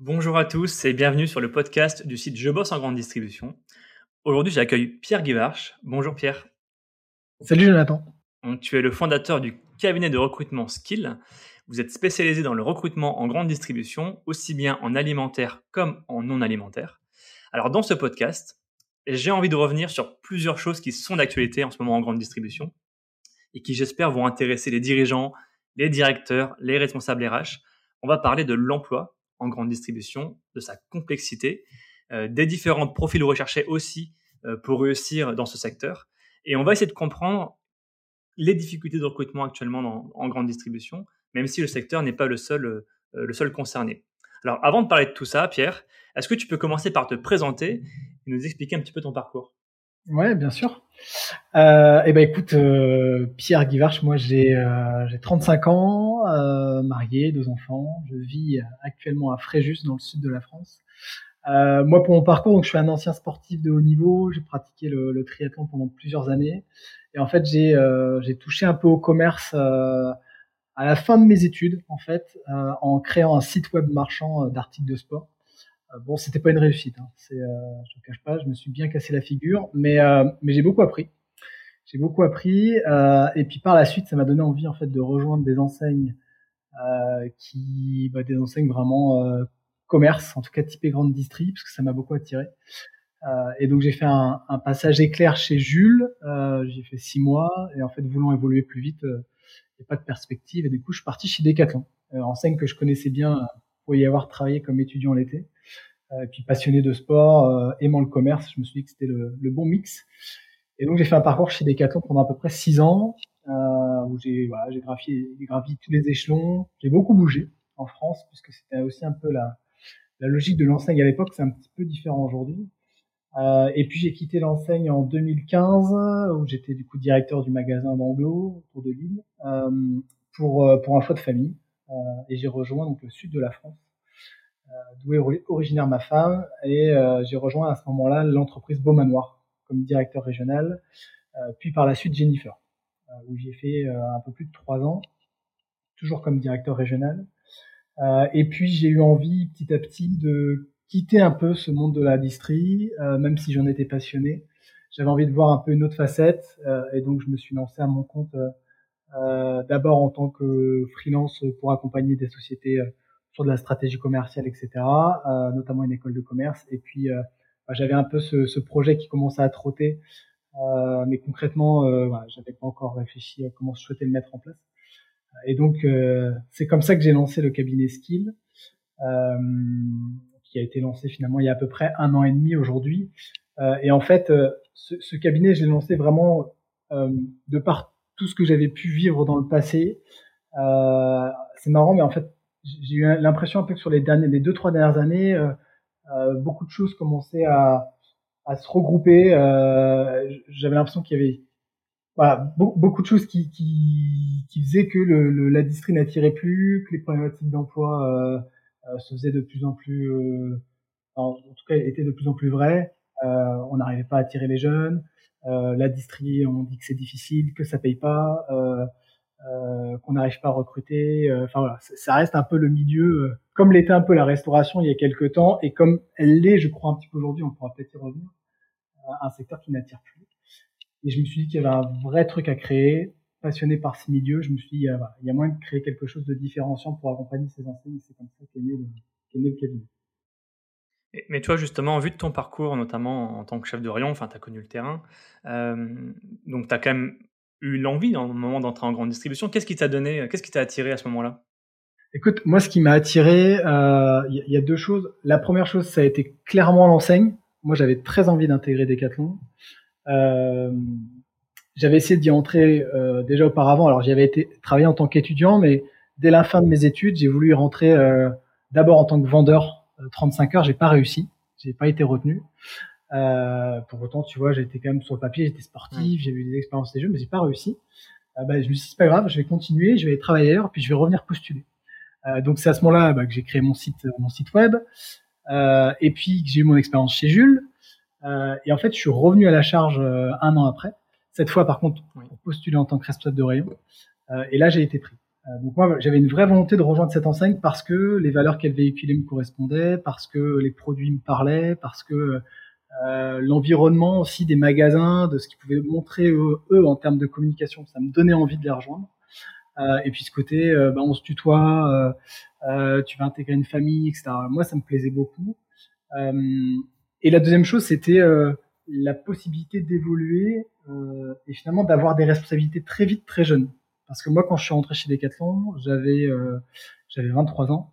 Bonjour à tous et bienvenue sur le podcast du site Je bosse en grande distribution. Aujourd'hui, j'accueille Pierre Guivarch. Bonjour Pierre. Salut Jonathan. tu es le fondateur du cabinet de recrutement Skill. Vous êtes spécialisé dans le recrutement en grande distribution, aussi bien en alimentaire comme en non alimentaire. Alors dans ce podcast, j'ai envie de revenir sur plusieurs choses qui sont d'actualité en ce moment en grande distribution et qui j'espère vont intéresser les dirigeants, les directeurs, les responsables RH. On va parler de l'emploi en grande distribution, de sa complexité, euh, des différents profils recherchés aussi euh, pour réussir dans ce secteur. Et on va essayer de comprendre les difficultés de recrutement actuellement en grande distribution, même si le secteur n'est pas le seul, euh, le seul concerné. Alors, avant de parler de tout ça, Pierre, est-ce que tu peux commencer par te présenter et nous expliquer un petit peu ton parcours? Ouais, bien sûr. Euh, eh ben écoute, euh, Pierre Guivarch, moi j'ai euh, j'ai 35 ans, euh, marié, deux enfants. Je vis actuellement à Fréjus dans le sud de la France. Euh, moi pour mon parcours, donc je suis un ancien sportif de haut niveau. J'ai pratiqué le, le, triathlon pendant plusieurs années et en fait j'ai euh, j'ai touché un peu au commerce à la fin de mes études en fait en créant un site web marchand d'articles de sport. Euh, bon, c'était pas une réussite. Hein. C'est, euh, je ne cache pas, je me suis bien cassé la figure, mais euh, mais j'ai beaucoup appris. J'ai beaucoup appris, et puis par la suite, ça m'a donné envie en fait de rejoindre des enseignes qui, bah, des enseignes vraiment commerce, en tout cas typé grande distri, parce que ça m'a beaucoup attiré. Euh, et donc j'ai fait un, un, passage éclair chez Jules. Euh, j'ai fait six mois et en fait voulant évoluer plus vite, il n'y a pas de perspective. Et du coup je suis parti chez Decathlon, enseigne que je connaissais bien pour y avoir travaillé comme étudiant l'été. Euh, puis passionné de sport, euh, aimant le commerce, je me suis dit que c'était le, bon mix. Et donc j'ai fait un parcours chez Decathlon pendant à peu près six ans, euh, où j'ai voilà, j'ai gravi, gravi tous les échelons. J'ai beaucoup bougé en France, puisque c'était aussi un peu la, logique de l'enseigne à l'époque, c'est un petit peu différent aujourd'hui. Et puis j'ai quitté l'enseigne en 2015, où j'étais du coup directeur du magasin d'Anglo autour de Lille, pour pour un choix de famille. Euh, et j'ai rejoint donc le sud de la France euh, d'où est originaire ma femme, et euh, j'ai rejoint à ce moment-là l'entreprise Beaumanoir comme directeur régional, puis par la suite Jennifer, où j'ai fait un peu plus de trois ans, toujours comme directeur régional. et puis j'ai eu envie petit à petit de quitter un peu ce monde de la distrie, même si j'en étais passionné. J'avais envie de voir un peu une autre facette, et donc je me suis lancé à mon compte d'abord en tant que freelance pour accompagner des sociétés sur de la stratégie commerciale, etc., euh, notamment une école de commerce. Et puis, euh, bah, j'avais un peu ce, ce, projet qui commençait à trotter, euh, mais concrètement, euh, voilà, j'avais pas encore réfléchi à comment je souhaitais le mettre en place. Et donc, euh, c'est comme ça que j'ai lancé le cabinet Skill, qui a été lancé finalement il y a à peu près un an et demi aujourd'hui. et en fait, ce, ce, cabinet, je l'ai lancé vraiment de par tout ce que j'avais pu vivre dans le passé. c'est marrant, mais en fait, j'ai eu l'impression un peu que sur les derniers, les deux trois dernières années, euh, euh, beaucoup de choses commençaient à, à se regrouper. Euh, J'avais l'impression qu'il y avait voilà, beaucoup de choses qui, qui, qui faisaient que le, le, la distrie n'attirait plus, que les problématiques d'emploi euh, euh se faisaient de plus en plus, euh, en tout cas, étaient de plus en plus vraies. on n'arrivait pas à attirer les jeunes. La distrie, on dit que c'est difficile, que ça paye pas. Euh, qu'on n'arrive pas à recruter. Euh, enfin voilà, ça reste un peu le milieu, euh, comme l'était un peu la restauration il y a quelques temps, et comme elle l'est, je crois un petit peu aujourd'hui, on pourra peut-être y revenir, un secteur qui n'attire plus. Et je me suis dit qu'il y avait un vrai truc à créer, passionné par ce milieu, je me suis dit, il y a moyen de créer quelque chose de différenciant pour accompagner ces enseignes, c'est comme ça qu'est né, né le cabinet. Mais toi, justement, en vue de ton parcours, notamment en tant que chef de rayon, enfin, tu as connu le terrain, euh, donc tu as quand même eu l'envie dans le moment d'entrer en grande distribution. Qu'est-ce qui t'a donné, qu'est-ce qui t'a attiré à ce moment-là? Écoute, moi, ce qui m'a attiré, il euh, y, a deux choses. La première chose, ça a été clairement l'enseigne. Moi, j'avais très envie d'intégrer Decathlon. Euh, j'avais essayé d'y entrer euh, déjà auparavant. Alors, j'y avais été travailler en tant qu'étudiant, mais dès la fin de mes études, j'ai voulu y rentrer euh, d'abord en tant que vendeur 35 euh, heures. J'ai pas réussi. J'ai pas été retenu. Euh, pour autant, tu vois, j'étais quand même sur le papier, j'étais sportif, j'ai eu des expériences des jeux, mais j'ai pas réussi. Euh, bah, je me suis dit, c'est pas grave, je vais continuer, je vais travailler ailleurs, puis je vais revenir postuler. Euh, donc c'est à ce moment-là bah, que j'ai créé mon site, mon site web, euh, et puis que j'ai eu mon expérience chez Jules. Euh, et en fait, je suis revenu à la charge un an après. Cette fois, par contre, pour postuler en tant que responsable de rayon. et là, j'ai été pris. Donc moi, j'avais une vraie volonté de rejoindre cette enseigne parce que les valeurs qu'elle véhiculait me correspondaient, parce que les produits me parlaient, parce que euh, l'environnement aussi des magasins, de ce qu'ils pouvaient montrer eux, en termes de communication, ça me donnait envie de les rejoindre. Euh, et puis ce côté, euh, bah, on se tutoie, tu vas intégrer une famille, etc. Moi, ça me plaisait beaucoup. et la deuxième chose, c'était la possibilité d'évoluer et finalement d'avoir des responsabilités très vite, très jeunes. Parce que moi, quand je suis rentré chez Decathlon, j'avais j'avais 23 ans.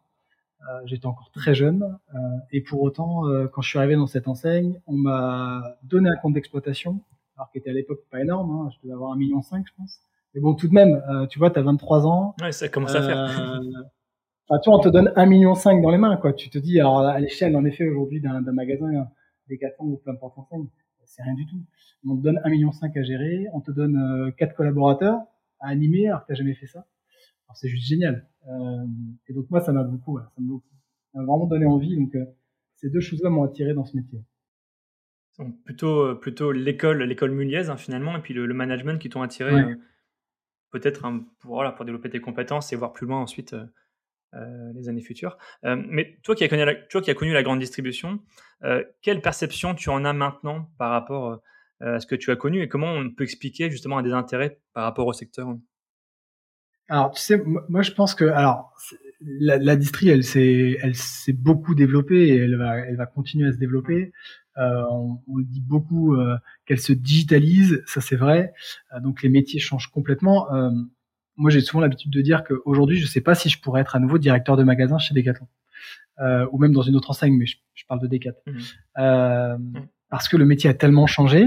Euh, j'étais encore très jeune euh, et pour autant, euh, quand je suis arrivé dans cette enseigne, on m'a donné un compte d'exploitation, alors qui était à l'époque pas énorme, hein, je devais avoir un million cinq, je pense. Mais bon, tout de même, tu vois, tu as 23 ans. Ouais, ça commence à faire. Enfin, tu vois, on te donne un million cinq dans les mains, quoi. Tu te dis, alors à l'échelle, en effet, aujourd'hui, d'un magasin, des 400 ou peu importe enseigne, c'est rien du tout. On te donne un million cinq à gérer, on te donne quatre collaborateurs à animer, alors que t'as jamais fait ça. Alors c'est juste génial. Euh, et donc moi, ça m'a beaucoup, ça m'a vraiment donné envie. Donc euh, ces deux choses-là m'ont attiré dans ce métier. Donc plutôt, euh, plutôt l'école, l'école Muliez hein, finalement, et puis le, management qui t'ont attiré peut-être pour, voilà, pour développer tes compétences et voir plus loin ensuite les années futures. mais toi qui as connu la, toi qui as connu la grande distribution, quelle perception tu en as maintenant par rapport ce que tu as connu et comment on peut expliquer justement un des intérêts par rapport au secteur? Alors, tu sais, moi, je pense que, alors, la, la distri, elle s'est, elle s'est beaucoup développée et elle va, elle va continuer à se développer. Euh, on, on, dit beaucoup euh, qu'elle se digitalise, ça c'est vrai. Euh, donc les métiers changent complètement. Euh, moi, j'ai souvent l'habitude de dire qu'aujourd'hui, je sais pas si je pourrais être à nouveau directeur de magasin chez Decathlon ou même dans une autre enseigne, mais je, je parle de Decathlon. Mmh. Mmh. Parce que le métier a tellement changé.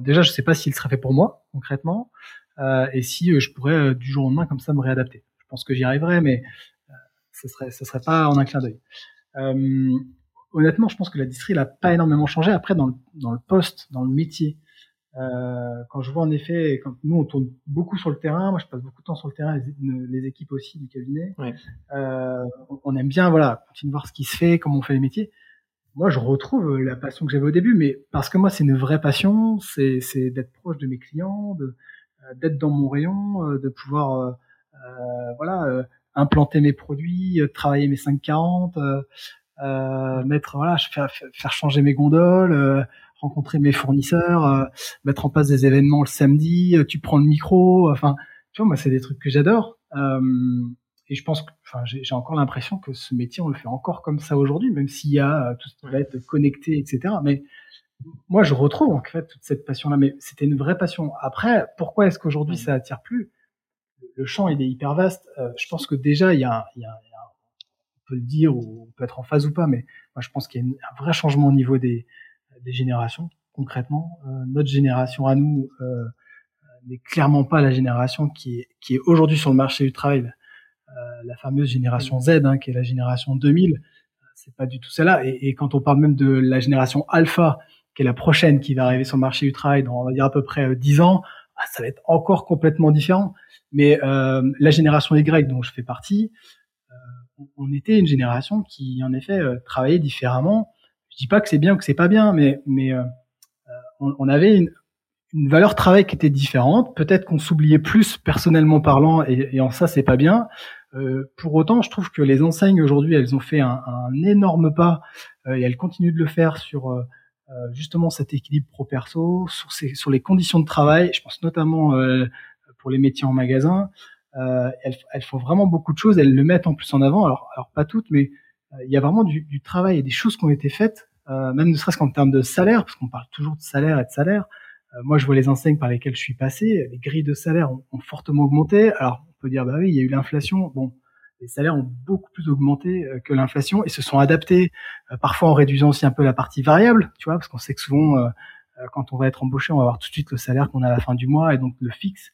déjà, je sais pas s'il serait fait pour moi concrètement. Euh, et si euh, je pourrais euh, du jour au lendemain comme ça me réadapter. Je pense que j'y arriverai, mais ce serait ce serait pas en un clin d'œil. honnêtement, je pense que la distri n'a pas énormément changé. Après, dans le, dans le poste, dans le métier, euh, quand je vois en effet, quand nous on tourne beaucoup sur le terrain, moi je passe beaucoup de temps sur le terrain, les, équipes aussi du cabinet, ouais. euh, on aime bien voilà continuer de voir ce qui se fait, comment on fait les métiers. Moi je retrouve la passion que j'avais au début, mais parce que moi c'est une vraie passion, c'est d'être proche de mes clients, de, euh, d'être dans mon rayon, euh, de pouvoir euh, voilà implanter mes produits, travailler mes 540, euh, mettre voilà, faire, faire changer mes gondoles, rencontrer mes fournisseurs, mettre en place des événements le samedi, tu prends le micro, enfin, tu vois, moi c'est des trucs que j'adore. Et je pense que, enfin, j'ai encore l'impression que ce métier on le fait encore comme ça aujourd'hui, même s'il y a tout ce qui va être connecté, etc. Mais moi, je retrouve en fait toute cette passion-là, mais c'était une vraie passion. Après, pourquoi est-ce qu'aujourd'hui ça attire plus? Le champ, il est hyper vaste. Euh, je pense que déjà, il y, a, il, y a, on peut le dire ou on peut être en phase ou pas, mais moi, je pense qu'il y a un vrai changement au niveau des, des générations. Concrètement, euh, notre génération à nous euh, n'est clairement pas la génération qui est, qui est aujourd'hui sur le marché du travail, euh, la fameuse génération Z, hein, qui est la génération 2000. C'est pas du tout celle-là. Et, quand on parle même de la génération alpha, qui est la prochaine qui va arriver sur le marché du travail dans, on va dire, à peu près 10 euh, ans, ah, ça va être encore complètement différent. Mais euh, la génération Y dont je fais partie, euh, on était une génération qui, en effet, euh, travaillait différemment. Je dis pas que c'est bien ou que c'est pas bien, mais, mais euh, on, on, avait une, une, valeur travail qui était différente. Peut-être qu'on s'oubliait plus personnellement parlant, et, et en ça, c'est pas bien. Pour autant, je trouve que les enseignes aujourd'hui, elles ont fait un, énorme pas et elles continuent de le faire sur euh, justement cet équilibre pro-perso, sur, les conditions de travail. Je pense notamment euh, pour les métiers en magasin. Euh, elles, font vraiment beaucoup de choses. Elles le mettent en plus en avant. Alors, pas toutes, mais il y a vraiment du, travail et des choses qui ont été faites, même ne serait-ce qu'en termes de salaire, parce qu'on parle toujours de salaire et de salaire. moi, je vois les enseignes par lesquelles je suis passé. Les grilles de salaire ont, ont fortement augmenté. Alors, peut dire, bah oui, il y a eu l'inflation. Bon, les salaires ont beaucoup plus augmenté euh, que l'inflation et se sont adaptés, euh, parfois en réduisant aussi un peu la partie variable, tu vois, parce qu'on sait que souvent, euh, quand on va être embauché, on va avoir tout de suite le salaire qu'on a à la fin du mois et donc le fixe.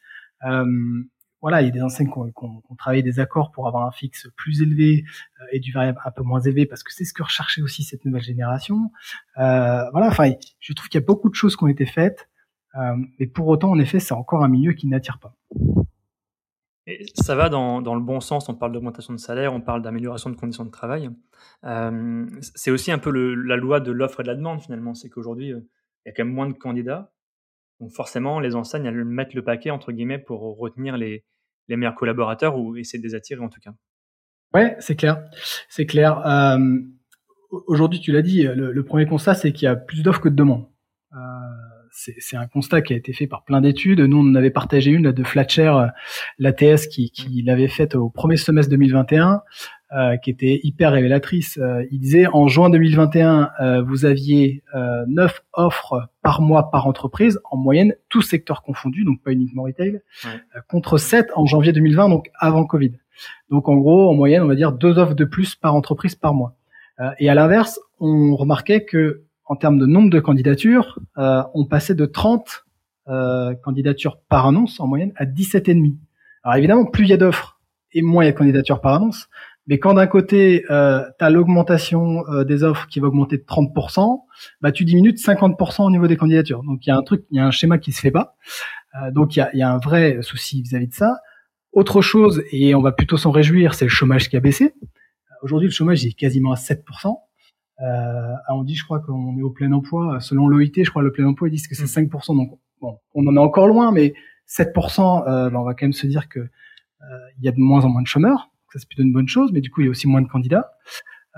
voilà, il y a des enseignes qui ont, travaillé des accords pour avoir un fixe plus élevé et du variable un peu moins élevé parce que c'est ce que recherchait aussi cette nouvelle génération. voilà, enfin, je trouve qu'il y a beaucoup de choses qui ont été faites, mais pour autant, en effet, c'est encore un milieu qui n'attire pas. Et ça va dans, dans, le bon sens, on parle d'augmentation de salaire, on parle d'amélioration de conditions de travail. Euh, c'est aussi un peu le, la loi de l'offre et de la demande finalement, c'est qu'aujourd'hui, euh, il y a quand même moins de candidats. Donc forcément, les enseignes, elles mettent le paquet, entre guillemets, pour retenir les, les meilleurs collaborateurs ou essayer de les attirer en tout cas. Ouais, c'est clair, c'est clair. Euh, aujourd'hui, tu l'as dit, le, premier constat, c'est qu'il y a plus d'offres que de demandes. Euh, c'est un constat qui a été fait par plein d'études. Nous, on en avait partagé une là, de Flatcher, euh, l'ATS, qui, qui l'avait faite au premier semestre 2021, euh, qui était hyper révélatrice. Euh, il disait en juin 2021, euh, vous aviez euh, 9 offres par mois par entreprise, en moyenne, tous secteurs confondus, donc pas uniquement retail, contre 7 en janvier 2020, donc avant Covid. Donc en gros, en moyenne, on va dire deux offres de plus par entreprise par mois. et à l'inverse, on remarquait que en termes de nombre de candidatures, euh, on passait de 30 euh, candidatures par annonce en moyenne à 17,5. Alors évidemment, plus il y a d'offres et moins il y a de candidatures par annonce, mais quand d'un côté, euh, tu as l'augmentation euh, des offres qui va augmenter de 30%, bah, tu diminues de 50% au niveau des candidatures. Donc il y a un truc, il y a un schéma qui se fait pas. Euh, donc il y a, y a, un vrai souci vis-à-vis de ça. Autre chose, et on va plutôt s'en réjouir, c'est le chômage qui a baissé. Aujourd'hui, le chômage est quasiment à 7%. Euh, on dit, je crois qu'on est au plein emploi. Selon l'OIT, je crois le plein emploi, ils disent que c'est 5%. Mm. Donc, bon, on en est encore loin, mais 7%, euh, ben, on va quand même se dire que euh, il y a de moins en moins de chômeurs. Ça, c'est plutôt une bonne chose, mais du coup, il y a aussi moins de candidats.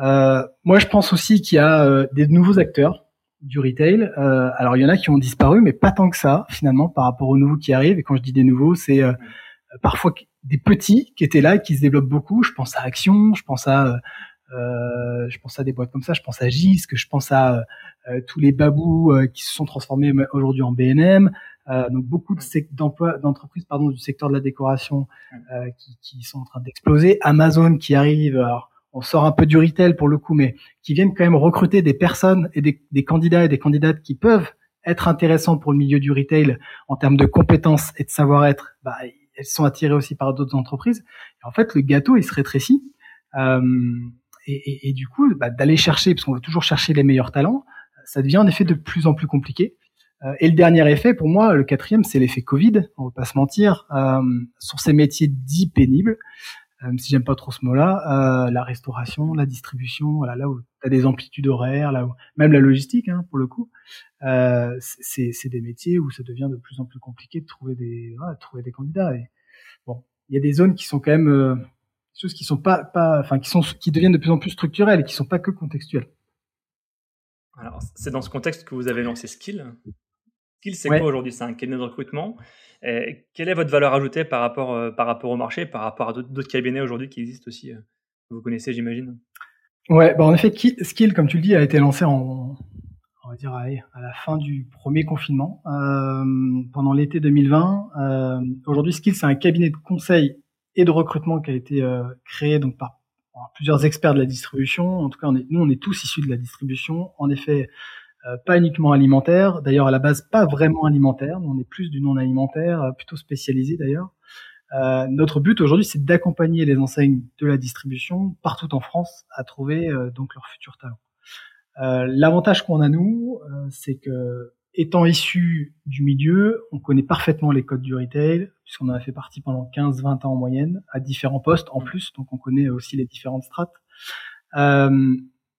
Euh, moi, je pense aussi qu'il y a euh, des nouveaux acteurs du retail. Euh, alors, il y en a qui ont disparu, mais pas tant que ça, finalement, par rapport aux nouveaux qui arrivent. Et quand je dis des nouveaux, c'est parfois des petits qui étaient là et qui se développent beaucoup. Je pense à Action, je pense à euh, je pense à des boîtes comme ça, je pense à GIS, que je pense à euh, tous les babous euh, qui se sont transformés aujourd'hui en BNM. donc beaucoup d'emplois, d'entreprises pardon du secteur de la décoration qui, qui, sont en train d'exploser. Amazon qui arrive. Alors, on sort un peu du retail pour le coup, mais qui viennent quand même recruter des personnes et des, des candidats et des candidates qui peuvent être intéressants pour le milieu du retail en termes de compétences et de savoir-être. Bah, elles sont attirées aussi par d'autres entreprises. Et en fait, le gâteau, il se rétrécit. Euh, et, et, du coup, bah, d'aller chercher, parce qu'on veut toujours chercher les meilleurs talents, ça devient en effet de plus en plus compliqué. Euh, et le dernier effet, pour moi, le quatrième, c'est l'effet Covid. On va pas se mentir. Euh, sur ces métiers dits pénibles, euh, même si j'aime pas trop ce mot-là, euh, la restauration, la distribution, voilà, là où tu as des amplitudes horaires, là où, même la logistique, hein, pour le coup, euh, c'est des métiers où ça devient de plus en plus compliqué de trouver des, voilà, trouver des candidats. Et bon, il y a des zones qui sont quand même choses qui sont pas, pas, enfin, qui sont, qui deviennent de plus en plus structurelles et qui sont pas que contextuelles. Alors, c'est dans ce contexte que vous avez lancé Skill. Skill, c'est quoi aujourd'hui? C'est un cabinet de recrutement. Et quelle est votre valeur ajoutée par rapport, euh, par rapport au marché, par rapport à d'autres cabinets aujourd'hui qui existent aussi euh, Vous connaissez, j'imagine? Ouais, bah en effet, Skill, comme tu le dis, a été lancé en, on va dire, à la fin du premier confinement, euh, pendant l'été 2020. Euh, aujourd'hui, Skill, c'est un cabinet de conseil et de recrutement qui a été euh, créé donc par, plusieurs experts de la distribution. En tout cas, on est, nous, on est tous issus de la distribution. En effet, euh, pas uniquement alimentaire. D'ailleurs, à la base, pas vraiment alimentaire. On est plus du non alimentaire, euh, plutôt spécialisé d'ailleurs. Euh, notre but aujourd'hui, c'est d'accompagner les enseignes de la distribution partout en France à trouver donc leurs futurs talents. L'avantage qu'on a nous, c'est que étant issu du milieu, on connaît parfaitement les codes du retail, puisqu'on en a fait partie pendant 15-20 ans en moyenne, à différents postes en plus, donc on connaît aussi les différentes strates. Euh,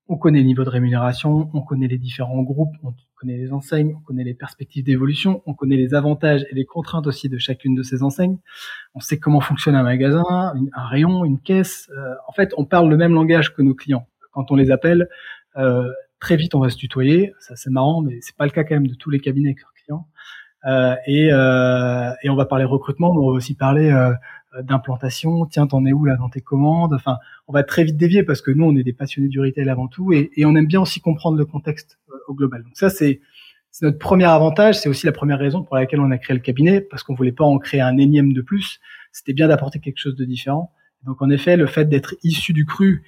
on connaît le niveau de rémunération, on connaît les différents groupes, on connaît les enseignes, on connaît les perspectives d'évolution, on connaît les avantages et les contraintes aussi de chacune de ces enseignes. On sait comment fonctionne un magasin, un rayon, une caisse. Euh, en fait, on parle le même langage que nos clients. Quand on les appelle, euh, très vite on va se tutoyer, ça c'est marrant, mais c'est pas le cas quand même de tous les cabinets avec leurs clients. Euh, et, euh, et, on va parler recrutement, mais on va aussi parler euh, d'implantation. Tiens, t'en es où là dans tes commandes? Enfin, on va très vite dévier parce que nous, on est des passionnés du retail avant tout, et, on aime bien aussi comprendre le contexte euh, au global. Donc ça, c'est notre premier avantage. C'est aussi la première raison pour laquelle on a créé le cabinet, parce qu'on voulait pas en créer un énième de plus. C'était bien d'apporter quelque chose de différent. Donc en effet, le fait d'être issu du cru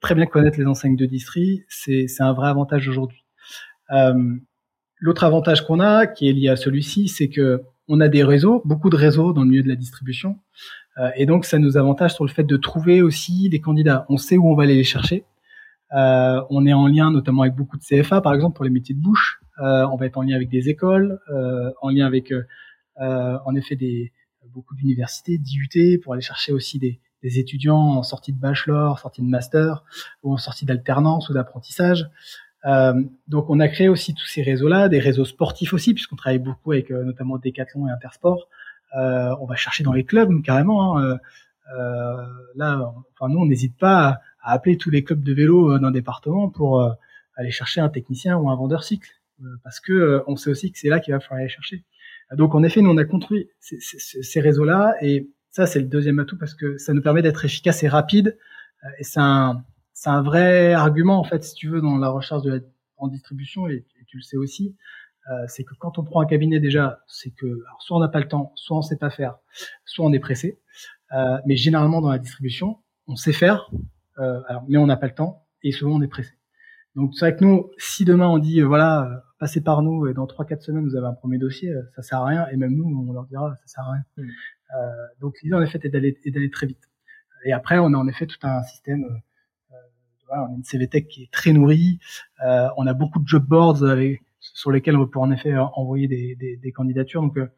très bien connaître les enseignes de distri, c'est un vrai avantage aujourd'hui. Euh, L'autre avantage qu'on a, qui est lié à celui-ci, c'est que on a des réseaux, beaucoup de réseaux dans le milieu de la distribution, euh, et donc ça nous avantage sur le fait de trouver aussi des candidats. On sait où on va aller les chercher. Euh, on est en lien notamment avec beaucoup de CFA, par exemple pour les métiers de bouche. On va être en lien avec des écoles, en lien avec, en effet, des beaucoup d'universités, d'IUT, pour aller chercher aussi des, des étudiants en sortie de bachelor, sortie de master, ou en sortie d'alternance ou d'apprentissage. Euh, donc on a créé aussi tous ces réseaux-là, des réseaux sportifs aussi, puisqu'on travaille beaucoup avec euh, notamment Decathlon et Intersport, on va chercher dans les clubs carrément. Hein, là, enfin nous, on n'hésite pas à, appeler tous les clubs de vélo d'un département pour aller chercher un technicien ou un vendeur cycle, parce que on sait aussi que c'est là qu'il va falloir aller chercher. Donc en effet, nous on a construit ces, ces, ces réseaux-là et ça c'est le deuxième atout parce que ça nous permet d'être efficace et rapide. Et c'est un c'est un vrai argument en fait si tu veux dans la recherche de la, en distribution et, tu le sais aussi euh, c'est que quand on prend un cabinet déjà c'est que alors, soit on n'a pas le temps soit on sait pas faire soit on est pressé. Euh, mais généralement dans la distribution on sait faire euh, alors, mais on n'a pas le temps et souvent on est pressé. Donc c'est vrai que nous si demain on dit euh, voilà euh, passez par nous et dans trois quatre semaines vous avez un premier dossier euh, ça sert à rien et même nous on leur dira ça sert à rien mmh. donc l'idée en effet est d'aller d'aller très vite et après on a en effet tout un système on a une CVTech qui est très nourrie. Euh, on a beaucoup de job boards avec, sur lesquels on peut en effet envoyer des, des, des candidatures. Donc, euh,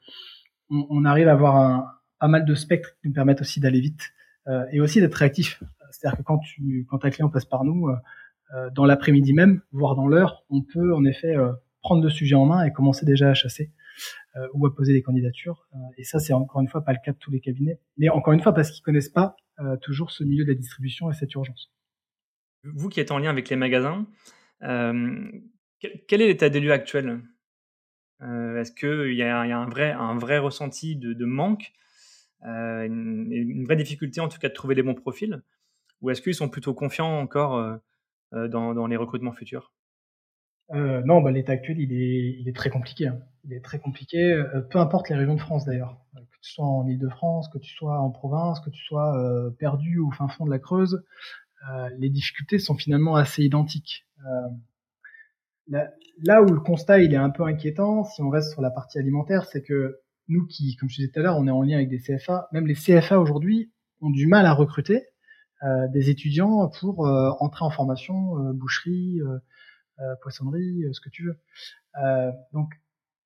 on, on, arrive à avoir un, pas mal de spectres qui nous permettent aussi d'aller vite euh, et aussi d'être réactif. C'est-à-dire que quand, tu, quand un client passe par nous, euh, dans l'après-midi même, voire dans l'heure, on peut en effet prendre le sujet en main et commencer déjà à chasser ou à poser des candidatures. et ça, c'est encore une fois pas le cas de tous les cabinets. Mais encore une fois, parce qu'ils connaissent pas toujours ce milieu de la distribution et cette urgence. Vous qui êtes en lien avec les magasins, euh, quel, est l'état des lieux actuel? Euh, Est-ce qu'il y, a un vrai, ressenti de, manque, euh, une, vraie difficulté en tout cas de trouver les bons profils? Ou est-ce qu'ils sont plutôt confiants encore dans, les recrutements futurs? Non, bah, l'état actuel, il est, très compliqué. Hein. Il est très compliqué, peu importe les régions de France d'ailleurs. Que tu sois en Ile-de-France, que tu sois en province, que tu sois perdu au fin fond de la Creuse, euh, les difficultés sont finalement assez identiques. Euh, là, où le constat est un peu inquiétant, si on reste sur la partie alimentaire, c'est que nous qui, comme je disais tout à l'heure, on est en lien avec des CFA, même les CFA aujourd'hui ont du mal à recruter euh, des étudiants pour entrer en formation, boucherie, poissonnerie, ce que tu veux. donc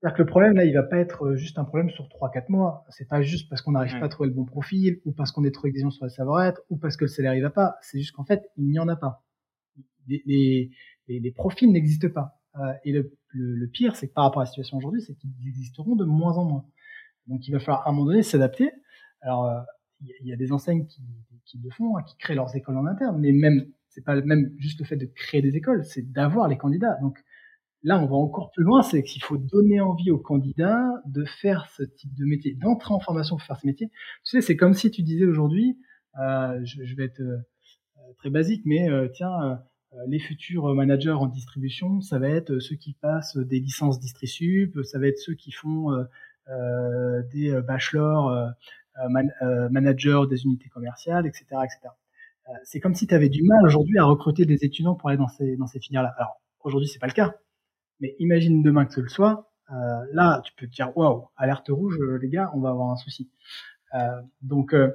c'est-à-dire que le problème, là, il va pas être euh, juste un problème sur 3-4 mois. C'est pas juste parce qu'on n'arrive pas à trouver le bon profil, ou parce qu'on est trop exigeant sur le savoir-être, ou parce que le salaire, il va pas. C'est juste qu'en fait, il n'y en a pas. Les, les, les, profils n'existent pas. Euh, et le, le, pire, c'est que par rapport à la situation aujourd'hui, c'est qu'ils existeront de moins en moins. Donc, il va falloir à un moment donné s'adapter. Alors, euh, il y, a des enseignes qui, qui le font, hein, qui créent leurs écoles en interne, mais même, c'est pas même juste le fait de créer des écoles, c'est d'avoir les candidats. Donc, Là, on va encore plus loin, c'est qu'il faut donner envie aux candidats de faire ce type de métier, d'entrer en formation pour faire ce métier. Tu sais, c'est comme si tu disais aujourd'hui, euh, je, vais être euh, très basique, mais euh, tiens, euh, les futurs managers en distribution, ça va être ceux qui passent des licences DistriSup, ça va être ceux qui font des bachelors man, managers des unités commerciales, etc., etc. c'est comme si tu avais du mal aujourd'hui à recruter des étudiants pour aller dans ces, dans ces filières-là. Alors aujourd'hui, c'est pas le cas mais imagine demain que ce le soit. Euh, là, tu peux te dire, waouh, alerte rouge, euh, les gars, on va avoir un souci. Euh, donc, euh,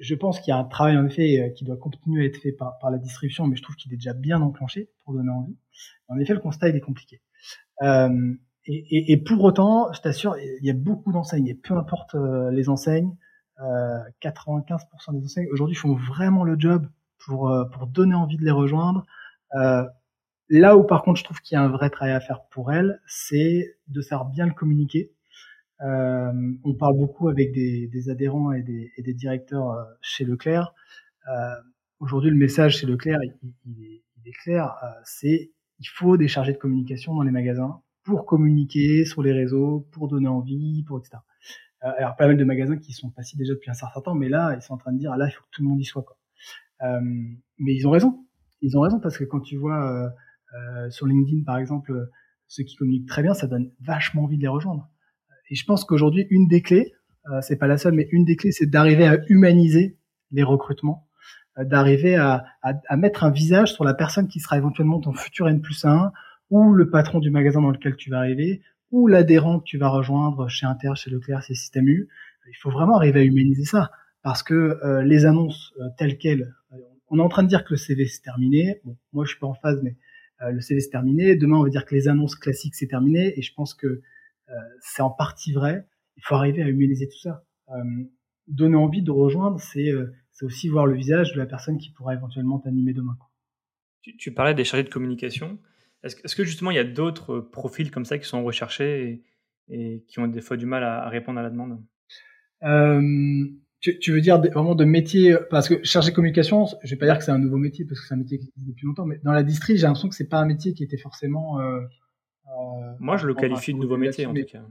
je pense qu'il y a un travail en effet euh, qui doit continuer à être fait par, par la distribution, mais je trouve qu'il est déjà bien enclenché pour donner envie. En effet, le constat il est compliqué. Euh, et, et, et, pour autant, je t'assure, il y a beaucoup d'enseignes, et peu importe les enseignes, 95% des enseignes aujourd'hui font vraiment le job pour pour donner envie de les rejoindre. Euh, Là où par contre je trouve qu'il y a un vrai travail à faire pour elle, c'est de savoir bien le communiquer. Euh, on parle beaucoup avec des, des adhérents et des, et des, directeurs euh, chez Leclerc. Euh, Aujourd'hui, le message chez Leclerc, il, est, il est, clair, euh, c'est il faut des chargés de communication dans les magasins pour communiquer sur les réseaux, pour donner envie, pour etc. Euh, alors pas mal de magasins qui sont passés déjà depuis un certain temps, mais là ils sont en train de dire là il faut que tout le monde y soit quoi. mais ils ont raison, ils ont raison parce que quand tu vois euh, sur LinkedIn, par exemple, ceux qui communiquent très bien, ça donne vachement envie de les rejoindre. Et je pense qu'aujourd'hui, une des clés, euh, c'est pas la seule, mais une des clés, c'est d'arriver à humaniser les recrutements, euh, d'arriver à, mettre un visage sur la personne qui sera éventuellement ton futur N plus 1, ou le patron du magasin dans lequel tu vas arriver, ou l'adhérent que tu vas rejoindre chez Inter, chez Leclerc, chez Système U. Il faut vraiment arriver à humaniser ça, parce que euh, les annonces telles quelles, on est en train de dire que le CV c'est terminé. Bon, moi je suis pas en phase, mais euh, le CV c'est terminé. Demain, on va dire que les annonces classiques c'est terminé. Et je pense que euh, c'est en partie vrai. Il faut arriver à humaniser tout ça. Euh, donner envie de rejoindre, c'est aussi voir le visage de la personne qui pourra éventuellement t'animer demain. Tu, parlais des chargés de communication. Est-ce que justement il y a d'autres profils comme ça qui sont recherchés et, qui ont des fois du mal à, répondre à la demande? Tu, tu, veux dire vraiment de métier parce que chargé de communication, je vais pas dire que c'est un nouveau métier parce que c'est un métier qui existe depuis longtemps, mais dans la distri, j'ai l'impression que c'est pas un métier qui était forcément. Euh, euh, Moi, je le qualifie de nouveau métier en tout cas.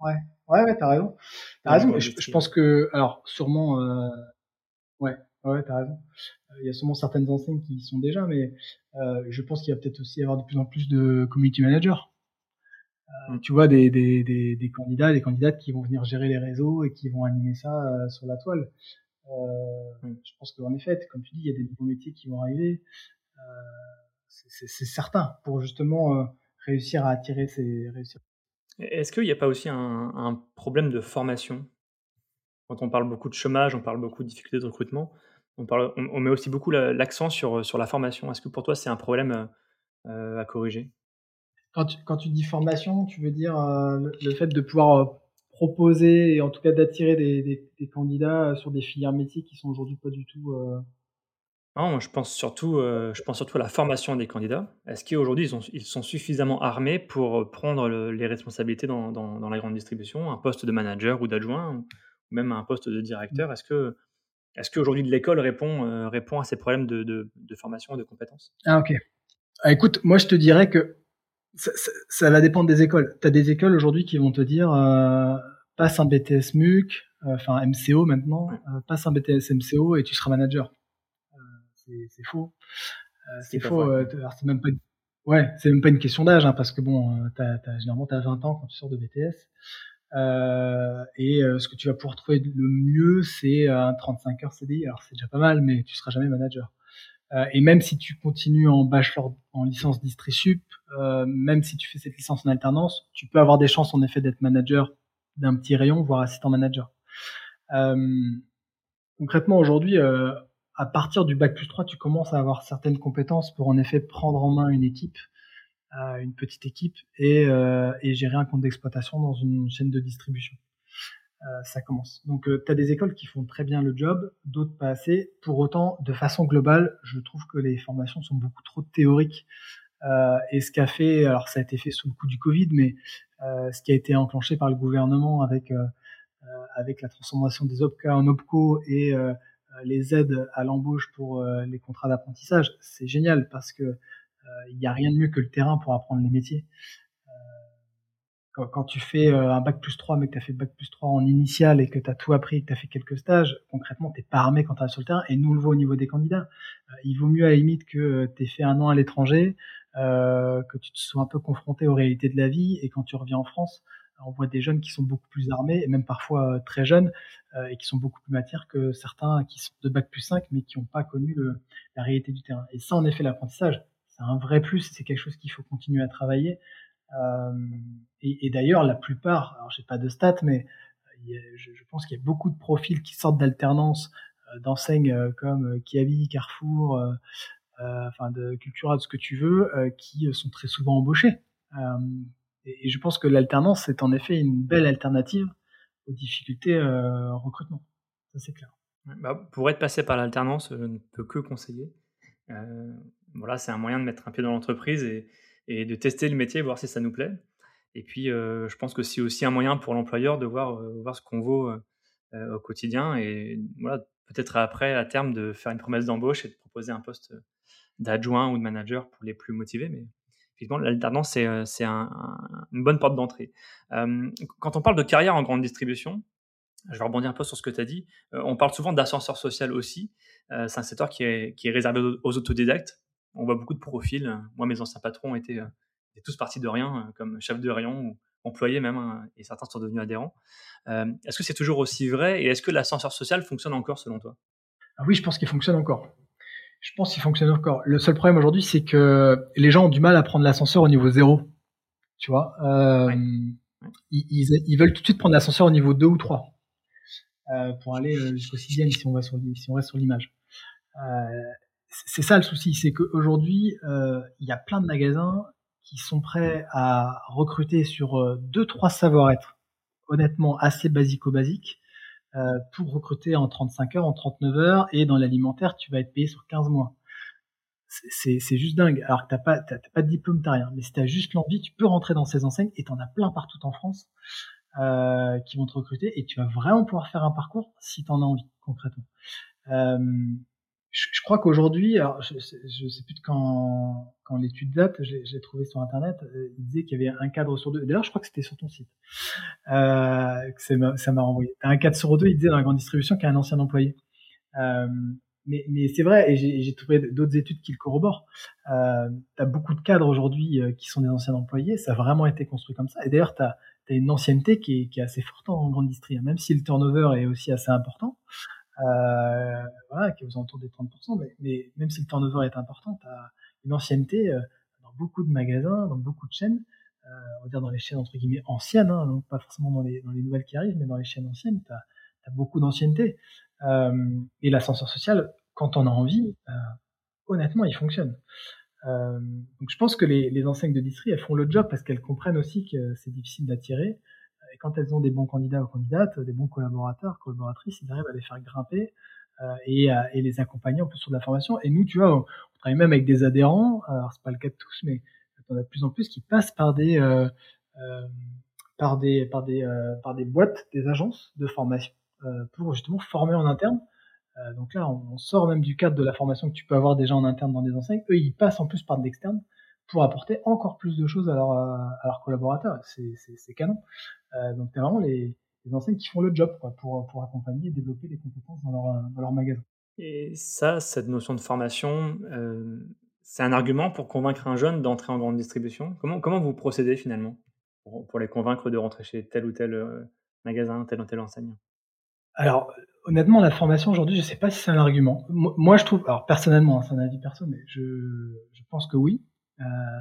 Ouais, ouais, ouais, t'as raison. T'as raison. Je, je, pense que, alors, sûrement, euh, ouais, ouais, t'as raison. Il y a sûrement certaines enseignes qui y sont déjà, mais euh, je pense qu'il va peut-être aussi y avoir de plus en plus de community managers. Euh, mm. tu vois des, des, des, des, candidats, des candidates qui vont venir gérer les réseaux et qui vont animer ça euh, sur la toile. Euh, mm. Je pense qu'en effet, comme tu dis, il y a des nouveaux métiers qui vont arriver. Euh, c'est certain pour justement réussir à attirer ces réussir. Est-ce qu'il n'y a pas aussi un, un, problème de formation? Quand on parle beaucoup de chômage, on parle beaucoup de difficultés de recrutement, on, parle, on, on met aussi beaucoup l'accent sur, sur la formation. Est-ce que pour toi c'est un problème à corriger? Quand tu, quand tu dis formation, tu veux dire euh, le, fait de pouvoir euh, proposer et en tout cas d'attirer des, des, des, candidats sur des filières métiers qui sont aujourd'hui pas du tout. Euh... Non, je pense surtout, euh, je pense surtout à la formation des candidats. Est-ce qu'aujourd'hui ils, ils, sont suffisamment armés pour prendre le, les responsabilités dans, dans, dans, la grande distribution, un poste de manager ou d'adjoint, ou même un poste de directeur? Est-ce que est-ce qu'aujourd'hui l'école répond, répond à ces problèmes de, de, de formation et de compétences? Ah ok. Ah, écoute, moi je te dirais que ça, ça, va dépendre des écoles. Tu as des écoles aujourd'hui qui vont te dire euh, passe un BTS MUC, euh, enfin MCO maintenant, euh, passe un BTS MCO et tu seras manager. Euh, c'est faux. c'est faux. c'est même pas une... ouais, c'est même pas une question d'âge hein, parce que bon, t'as, t'as, généralement t'as 20 ans quand tu sors de BTS. Et ce que tu vas pouvoir trouver le mieux, c'est un 35 heures CDI. Alors c'est déjà pas mal, mais tu seras jamais manager. Euh, et même si tu continues en bachelor, en licence distri-sup, euh, même si tu fais cette licence en alternance, tu peux avoir des chances en effet d'être manager d'un petit rayon, voire assistant manager. Euh, concrètement, aujourd'hui, euh, à partir du bac plus 3, tu commences à avoir certaines compétences pour en effet prendre en main une équipe, euh, une petite équipe, et, et gérer un compte d'exploitation dans une chaîne de distribution. Euh, ça commence. Donc, euh, tu as des écoles qui font très bien le job, d'autres pas assez. Pour autant, de façon globale, je trouve que les formations sont beaucoup trop théoriques. Euh, et ce qu'a fait, alors ça a été fait sous le coup du Covid, mais euh, ce qui a été enclenché par le gouvernement avec euh, avec la transformation des OPCA en OPCO et les aides à l'embauche pour les contrats d'apprentissage, c'est génial parce que il n'y a rien de mieux que le terrain pour apprendre les métiers quand, tu fais euh, un bac plus 3, mais que tu as fait bac plus 3 en initial et que tu as tout appris, que tu as fait quelques stages, concrètement, tu pas armé quand tu es sur le terrain. Et nous, le voit au niveau des candidats. Euh, il vaut mieux à la limite que euh, tu aies fait un an à l'étranger, euh, que tu te sois un peu confronté aux réalités de la vie. Et quand tu reviens en France, on voit des jeunes qui sont beaucoup plus armés, et même parfois très jeunes, euh, et qui sont beaucoup plus matières que certains qui sont de bac plus 5, mais qui n'ont pas connu la réalité du terrain. Et ça, en effet, l'apprentissage, c'est un vrai plus, c'est quelque chose qu'il faut continuer à travailler. Euh, et, d'ailleurs, la plupart, alors j'ai pas de stats, mais euh, je, pense qu'il y a beaucoup de profils qui sortent d'alternance euh, d'enseignes comme Kiabi, Carrefour, enfin de Cultura, de ce que tu veux, qui sont très souvent embauchés. Et, je pense que l'alternance c'est en effet une belle alternative aux difficultés en recrutement. Ça c'est clair. Bah, pour être passé par l'alternance, je ne peux que conseiller. Voilà, c'est un moyen de mettre un pied dans l'entreprise et, de tester le métier, voir si ça nous plaît. Et puis, euh, je pense que c'est aussi un moyen pour l'employeur de voir, euh, voir ce qu'on vaut euh, au quotidien et voilà, peut-être après, à terme, de faire une promesse d'embauche et de proposer un poste d'adjoint ou de manager pour les plus motivés. Mais effectivement, l'alternance, c'est, c'est un, une bonne porte d'entrée. quand on parle de carrière en grande distribution, je vais rebondir un peu sur ce que tu as dit. on parle souvent d'ascenseur social aussi. c'est un secteur qui est, qui est réservé aux autodidactes on voit beaucoup de profils. Moi, mes anciens patrons étaient, euh, étaient tous partis de rien, euh, comme chef de rayon ou employés même, hein, et certains sont devenus adhérents. Euh, est-ce que c'est toujours aussi vrai et est-ce que l'ascenseur social fonctionne encore selon toi? Ah Oui, je pense qu'il fonctionne encore. Je pense qu'il fonctionne encore. Le seul problème aujourd'hui, c'est que les gens ont du mal à prendre l'ascenseur au niveau zéro. Tu vois, euh, Ils, ils, veulent tout de suite prendre l'ascenseur au niveau 2 ou 3 euh, pour aller jusqu'au sixième si on va sur si on reste sur l'image. C'est ça le souci, c'est qu'aujourd'hui, euh, il y a plein de magasins qui sont prêts à recruter sur euh, deux, trois savoir-être, honnêtement assez basico-basique, euh, pour recruter en 35 heures, en 39 heures, et dans l'alimentaire, tu vas être payé sur 15 mois. C'est juste dingue. Alors que t'as pas, pas de diplôme, t'as rien. Mais si t'as juste l'envie, tu peux rentrer dans ces enseignes, et t'en as plein partout en France. euh, qui vont te recruter et tu vas vraiment pouvoir faire un parcours si tu en as envie concrètement. Je, crois qu'aujourd'hui, je, je, sais plus de quand, l'étude date, j'ai trouvé sur internet, euh, il disait qu'il y avait un cadre sur deux. D'ailleurs, je crois que c'était sur ton site euh, ça m'a renvoyé. Un cadre sur deux, il disait dans la grande distribution qu'il y a un ancien employé. Euh, mais, c'est vrai, et j'ai trouvé d'autres études qui le corroborent. Euh, tu as beaucoup de cadres aujourd'hui euh, qui sont des anciens employés, ça a vraiment été construit comme ça. Et d'ailleurs, tu as, une ancienneté qui est, qui est, assez forte en grande distribution, même si le turnover est aussi assez important. Euh, qui est aux alentours des 30%, mais, mais, même si le turnover est important, tu as une ancienneté euh, dans beaucoup de magasins, dans beaucoup de chaînes, euh, on va dire dans les chaînes entre guillemets anciennes, hein, donc pas forcément dans les, nouvelles qui arrivent, mais dans les chaînes anciennes, tu as, beaucoup d'ancienneté. Et l'ascenseur social, quand on a envie, honnêtement, il fonctionne. Donc je pense que les, les enseignes de distri, elles font le job parce qu'elles comprennent aussi que c'est difficile d'attirer. Et quand elles ont des bons candidats ou candidates, des bons collaborateurs, collaboratrices, ils arrivent à les faire grimper euh, et, les accompagner un peu sur de la formation. Et nous, tu vois, on, travaille même avec des adhérents. Alors c'est pas le cas de tous, mais on a de plus en plus qui passent par des euh, par des par des par des boîtes, des agences de formation pour justement former en interne. Euh, donc là, on, sort même du cadre de la formation que tu peux avoir déjà en interne dans des enseignes. Eux, ils passent en plus par de l'externe pour apporter encore plus de choses à, leurs collaborateurs. C'est canon. Euh, donc, c'est vraiment les, les, enseignes qui font le job quoi, pour, pour accompagner et développer les compétences dans leur, dans leur magasin. Et ça, cette notion de formation, euh, c'est un argument pour convaincre un jeune d'entrer en grande distribution? Comment, comment vous procédez finalement pour, pour les convaincre de rentrer chez tel ou tel euh, magasin, tel ou tel enseigne Alors, honnêtement, la formation aujourd'hui, je sais pas si c'est un argument. Moi, je trouve, alors personnellement, hein, c'est un avis perso, mais je, je pense que oui, euh,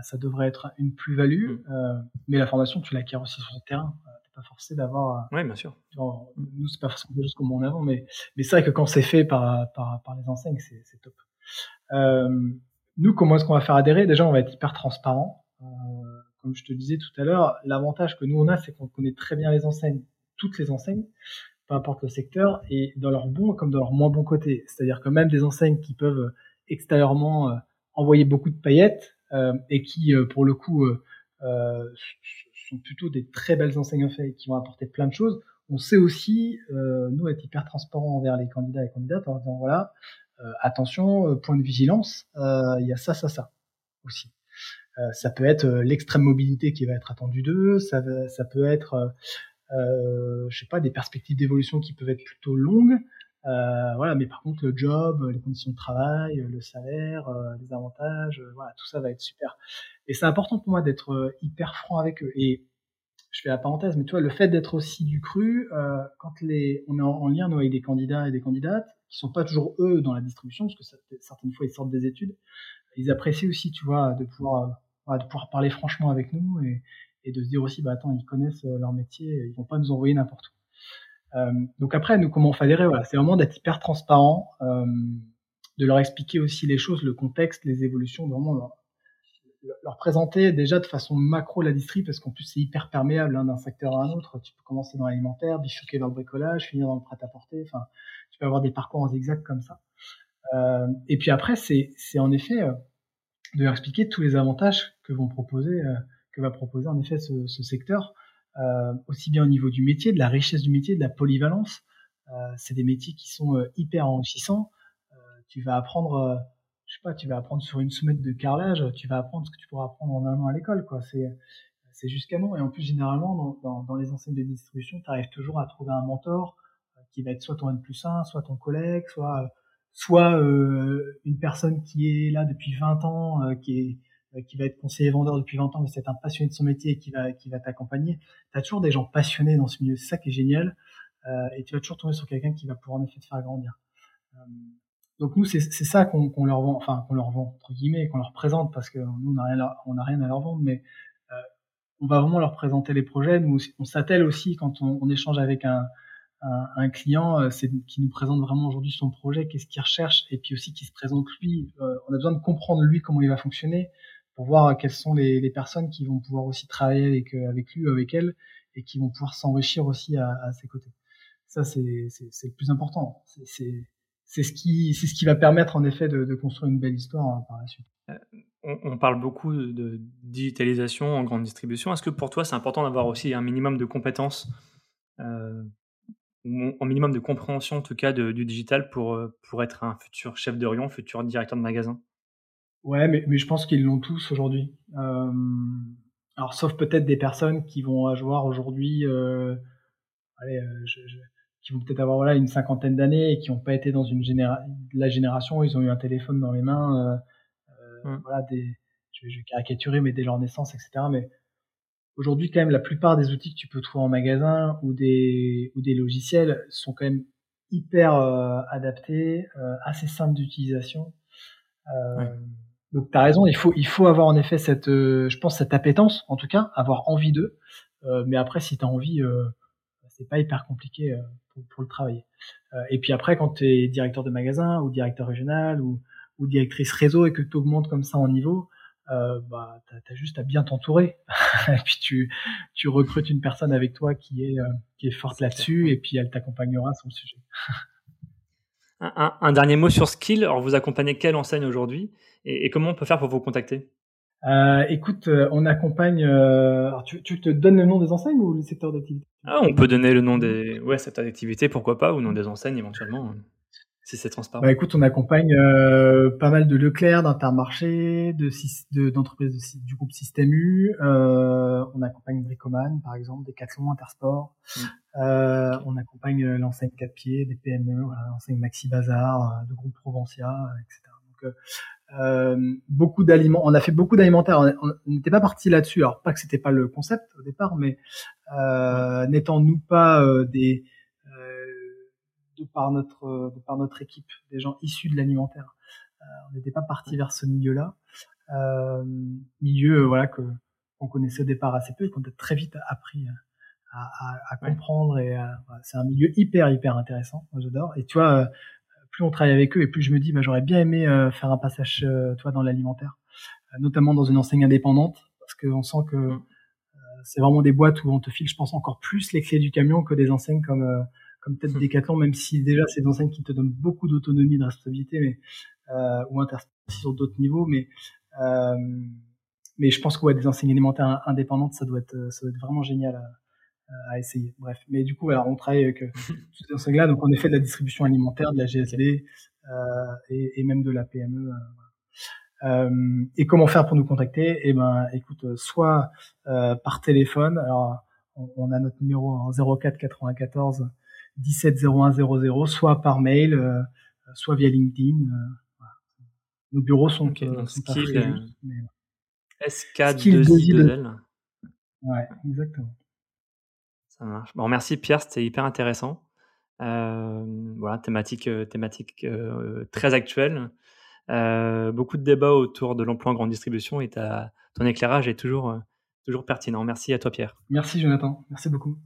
ça devrait être une plus-value. Mm. Euh, mais la formation, tu l'acquiers aussi sur le terrain. Euh, t'es pas forcé d'avoir. oui, bien sûr. Genre, nous, c'est pas forcément quelque chose comme en avant, mais mais c'est vrai que quand c'est fait par par par les enseignes, c'est c'est top. Euh, nous, comment est-ce qu'on va faire adhérer? Déjà, on va être hyper transparent. Euh, comme je te disais tout à l'heure, l'avantage que nous on a, c'est qu'on connaît très bien les enseignes, toutes les enseignes peu importe le secteur, et dans leur bon comme dans leur moins bon côté. C'est-à-dire que même des enseignes qui peuvent euh, extérieurement euh, envoyer beaucoup de paillettes euh, et qui, pour le coup, sont plutôt des très belles enseignes qui vont apporter plein de choses. On sait aussi, nous, être hyper transparent envers les candidats et candidates en disant voilà, attention, point de vigilance, il y a ça, ça, ça aussi. ça peut être l'extrême mobilité qui va être attendue d'eux, ça, ça peut être euh, je sais pas, des perspectives d'évolution qui peuvent être plutôt longues. Euh, voilà, mais par contre, le job, les conditions de travail, le salaire, euh, les avantages, euh, voilà, tout ça va être super. Et c'est important pour moi d'être hyper franc avec eux. Et je fais la parenthèse, mais tu vois, le fait d'être aussi du cru, quand les, on est en, lien nous, avec des candidats et des candidates qui sont pas toujours eux dans la distribution, parce que certaines fois ils sortent des études, ils apprécient aussi, tu vois, de pouvoir, de pouvoir parler franchement avec nous et, et de se dire aussi, bah attends, ils connaissent leur métier, ils vont pas nous envoyer n'importe où. Euh, donc après, nous, comment on fait adhérer voilà, C'est vraiment d'être hyper transparent, euh, de leur expliquer aussi les choses, le contexte, les évolutions, vraiment leur, présenter déjà de façon macro la distri, parce qu'en plus c'est hyper perméable hein, d'un secteur à un autre. Tu peux commencer dans l'alimentaire, bifurquer vers le bricolage, finir dans le prêt-à-porter. Enfin, tu peux avoir des parcours en zigzag comme ça. Euh, et puis après, c'est en effet de leur expliquer tous les avantages que vont proposer que va proposer en effet ce, secteur, aussi bien au niveau du métier, de la richesse du métier, de la polyvalence. Euh, c'est des métiers qui sont euh, hyper enrichissants. Euh, tu vas apprendre, je sais pas, tu vas apprendre sur une soumette de carrelage, tu vas apprendre ce que tu pourras apprendre en un an à l'école, quoi. C'est c'est juste canon. Et en plus, généralement, dans, dans, dans les enseignes de distribution, tu arrives toujours à trouver un mentor qui va être soit ton N plus 1, soit ton collègue, soit soit euh, une personne qui est là depuis 20 ans, euh, qui est euh, qui va être conseiller vendeur depuis 20 ans, mais c'est un passionné de son métier et qui va, qui va t'accompagner. Tu as toujours des gens passionnés dans ce milieu, c'est ça qui est génial. Euh, et tu vas toujours tomber sur quelqu'un qui va pouvoir en effet te faire grandir. Euh, donc nous, c'est ça qu'on leur vend, enfin qu'on leur vend entre guillemets, qu'on leur présente, parce que nous, on n'a rien, a rien à leur vendre, mais euh, on va vraiment leur présenter les projets. Nous, on s'attelle aussi quand on, échange avec un, un, un client, euh, c'est qui nous présente vraiment aujourd'hui son projet, qu'est-ce qu'il recherche, et puis aussi qui se présente lui. Euh, on a besoin de comprendre lui comment il va fonctionner, pour voir quelles sont les, personnes qui vont pouvoir aussi travailler avec, euh, avec lui ou avec elle et qui vont pouvoir s'enrichir aussi à, ses côtés. Ça, c'est le plus important. C'est ce qui ce qui va permettre en effet de, construire une belle histoire hein, par la suite. Euh, on, parle beaucoup de digitalisation en grande distribution. Est-ce que pour toi, c'est important d'avoir aussi un minimum de compétences, euh, ou un minimum de compréhension en tout cas du digital pour, pour être un futur chef de rayon, futur directeur de magasin? Ouais, mais, mais je pense qu'ils l'ont tous aujourd'hui. Euh, alors, sauf peut-être des personnes qui vont avoir aujourd'hui, euh, allez, je, je, qui vont peut-être avoir voilà une cinquantaine d'années et qui n'ont pas été dans une généra la génération où ils ont eu un téléphone dans les mains Mmh. voilà, des, je, vais caricaturer, mais dès leur naissance, etc. Mais aujourd'hui, quand même, la plupart des outils que tu peux trouver en magasin ou des, ou des logiciels sont quand même hyper euh, adaptés, euh, assez simples d'utilisation. Euh, Donc, tu as raison, il faut, il faut avoir en effet cette, euh, je pense, cette appétence, en tout cas, avoir envie d'eux. Euh, mais après, si tu as envie, c'est pas hyper compliqué pour, pour, le travailler. et puis après, quand tu es directeur de magasin ou directeur régional ou ou directrice réseau et que tu augmentes comme ça en niveau, euh, bah, tu as, juste à bien t'entourer. et puis tu, tu recrutes une personne avec toi qui est, euh, qui est forte là-dessus et puis elle t'accompagnera sur le sujet. un, dernier mot sur Skill. Alors, vous accompagnez quelle enseigne aujourd'hui et, comment on peut faire pour vous contacter? Euh, écoute, euh, on accompagne. Euh, alors tu, tu, te donnes le nom des enseignes ou le secteur d'activité? Ah, On peut donner le nom des ouais, secteurs d'activité, pourquoi pas, ou nom des enseignes éventuellement si c'est transparent bah, Écoute, on accompagne euh, pas mal de Leclerc, d'Intermarché, de, d'entreprises du groupe Système U. Euh, on accompagne Bricoman, par exemple, Decathlon, Intersport. Mm. Euh, on accompagne euh, l'enseigne 4 pieds, des PME, voilà, l'enseigne Maxi Bazar, euh, de groupe Provencia, etc. Donc, euh, beaucoup d'aliments. On a fait beaucoup d'alimentaires. On n'était pas parti là-dessus. Alors pas que c'était pas le concept au départ, mais euh, n'étant nous pas des de par notre de par notre équipe, des gens issus de l'alimentaire. Euh, on n'était pas parti vers ce milieu-là, euh, milieu euh, voilà que qu'on connaissait au départ assez peu et qu'on a très vite appris à, à, à comprendre et c'est un milieu hyper hyper intéressant. Moi j'adore. Et tu vois, plus on travaille avec eux et plus je me dis, bah, j'aurais bien aimé faire un passage, toi, dans l'alimentaire, notamment dans une enseigne indépendante, parce qu'on sent que mm. c'est vraiment des boîtes où on te file, je pense, encore plus les clés du camion que des enseignes comme comme peut-être Decathlon, même si déjà c'est des enseignes qui te donnent beaucoup d'autonomie, de responsabilité, mais euh, ou sur d'autres niveaux, mais euh, mais je pense que ouais, des enseignes alimentaires indépendantes, ça doit être ça doit être vraiment génial à, à essayer. Bref, mais du coup, alors on travaille avec euh, toutes ces enseignes-là, donc on est fait de la distribution alimentaire, de la GSD et, et, même de la PME. Et comment faire pour nous contacter? Eh ben, écoute, soit par téléphone. Alors, on, on, a notre numéro en 04 94 170100, soit par mail, euh, soit via LinkedIn. Euh, Nos bureaux sont, okay, euh, sont skill, SK2I2L. Ouais, exactement. Ça marche. Bon, merci Pierre, c'était hyper intéressant. Euh, voilà, thématique, thématique euh, très actuelle. Euh, beaucoup de débats autour de l'emploi en grande distribution et ta, ton éclairage est toujours, toujours pertinent. Merci à toi Pierre. Merci Jonathan, merci beaucoup.